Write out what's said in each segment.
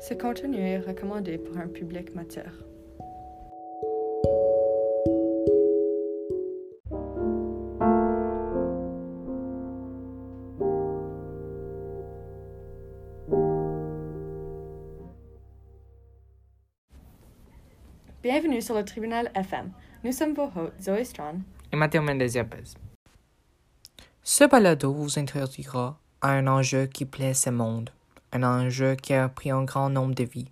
Ce contenu est recommandé pour un public mature. Bienvenue sur le tribunal FM. Nous sommes vos hôtes, Zoé Strand. et Mathéo Mendez Yepes. Ce balado vous introduira à un enjeu qui plaît ce monde, un enjeu qui a pris un grand nombre de vies.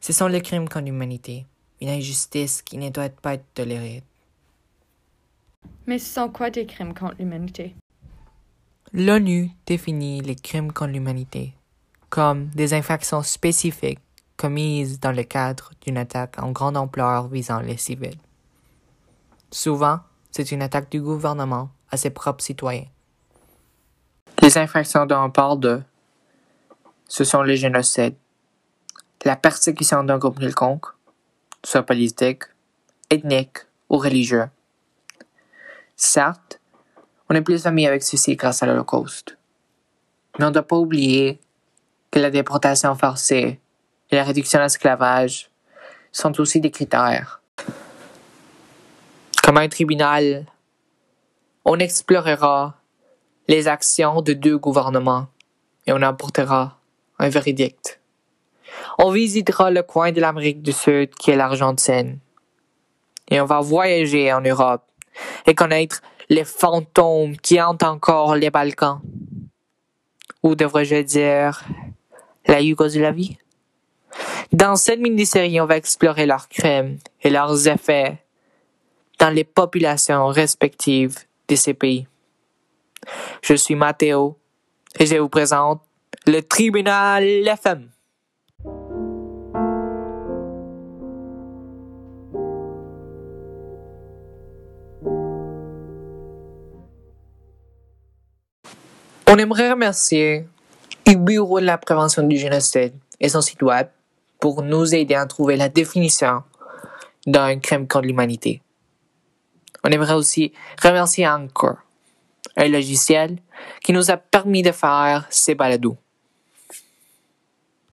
Ce sont les crimes contre l'humanité, une injustice qui ne doit pas être tolérée. Mais ce sont quoi des crimes contre l'humanité? L'ONU définit les crimes contre l'humanité comme des infractions spécifiques commises dans le cadre d'une attaque en grande ampleur visant les civils. Souvent, c'est une attaque du gouvernement à ses propres citoyens. Les infractions dont on parle de, ce sont les génocides, la persécution d'un groupe quelconque, soit politique, ethnique ou religieux. Certes, on est plus familier avec ceci grâce à l'Holocauste. Mais on ne doit pas oublier que la déportation forcée et la réduction de l'esclavage sont aussi des critères. Comme un tribunal, on explorera les actions de deux gouvernements et on apportera un verdict. On visitera le coin de l'Amérique du Sud qui est l'Argentine. Et on va voyager en Europe et connaître les fantômes qui hantent encore les Balkans. Ou devrais-je dire la Yougoslavie? Dans cette mini-série, on va explorer leurs crimes et leurs effets dans les populations respectives de ces pays. Je suis Mathéo et je vous présente le tribunal FM. On aimerait remercier le Bureau de la prévention du génocide et son site web pour nous aider à trouver la définition d'un crime contre l'humanité. On aimerait aussi remercier Anchor, un logiciel qui nous a permis de faire ces balados.